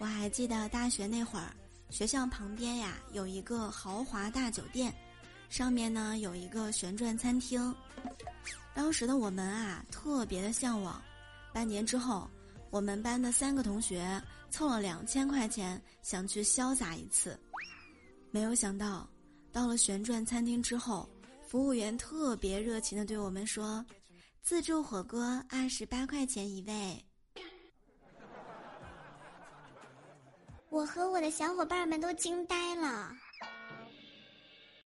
我还记得大学那会儿，学校旁边呀有一个豪华大酒店，上面呢有一个旋转餐厅。当时的我们啊特别的向往。半年之后，我们班的三个同学凑了两千块钱，想去潇洒一次。没有想到，到了旋转餐厅之后，服务员特别热情的对我们说：“自助火锅二十八块钱一位。”我和我的小伙伴们都惊呆了。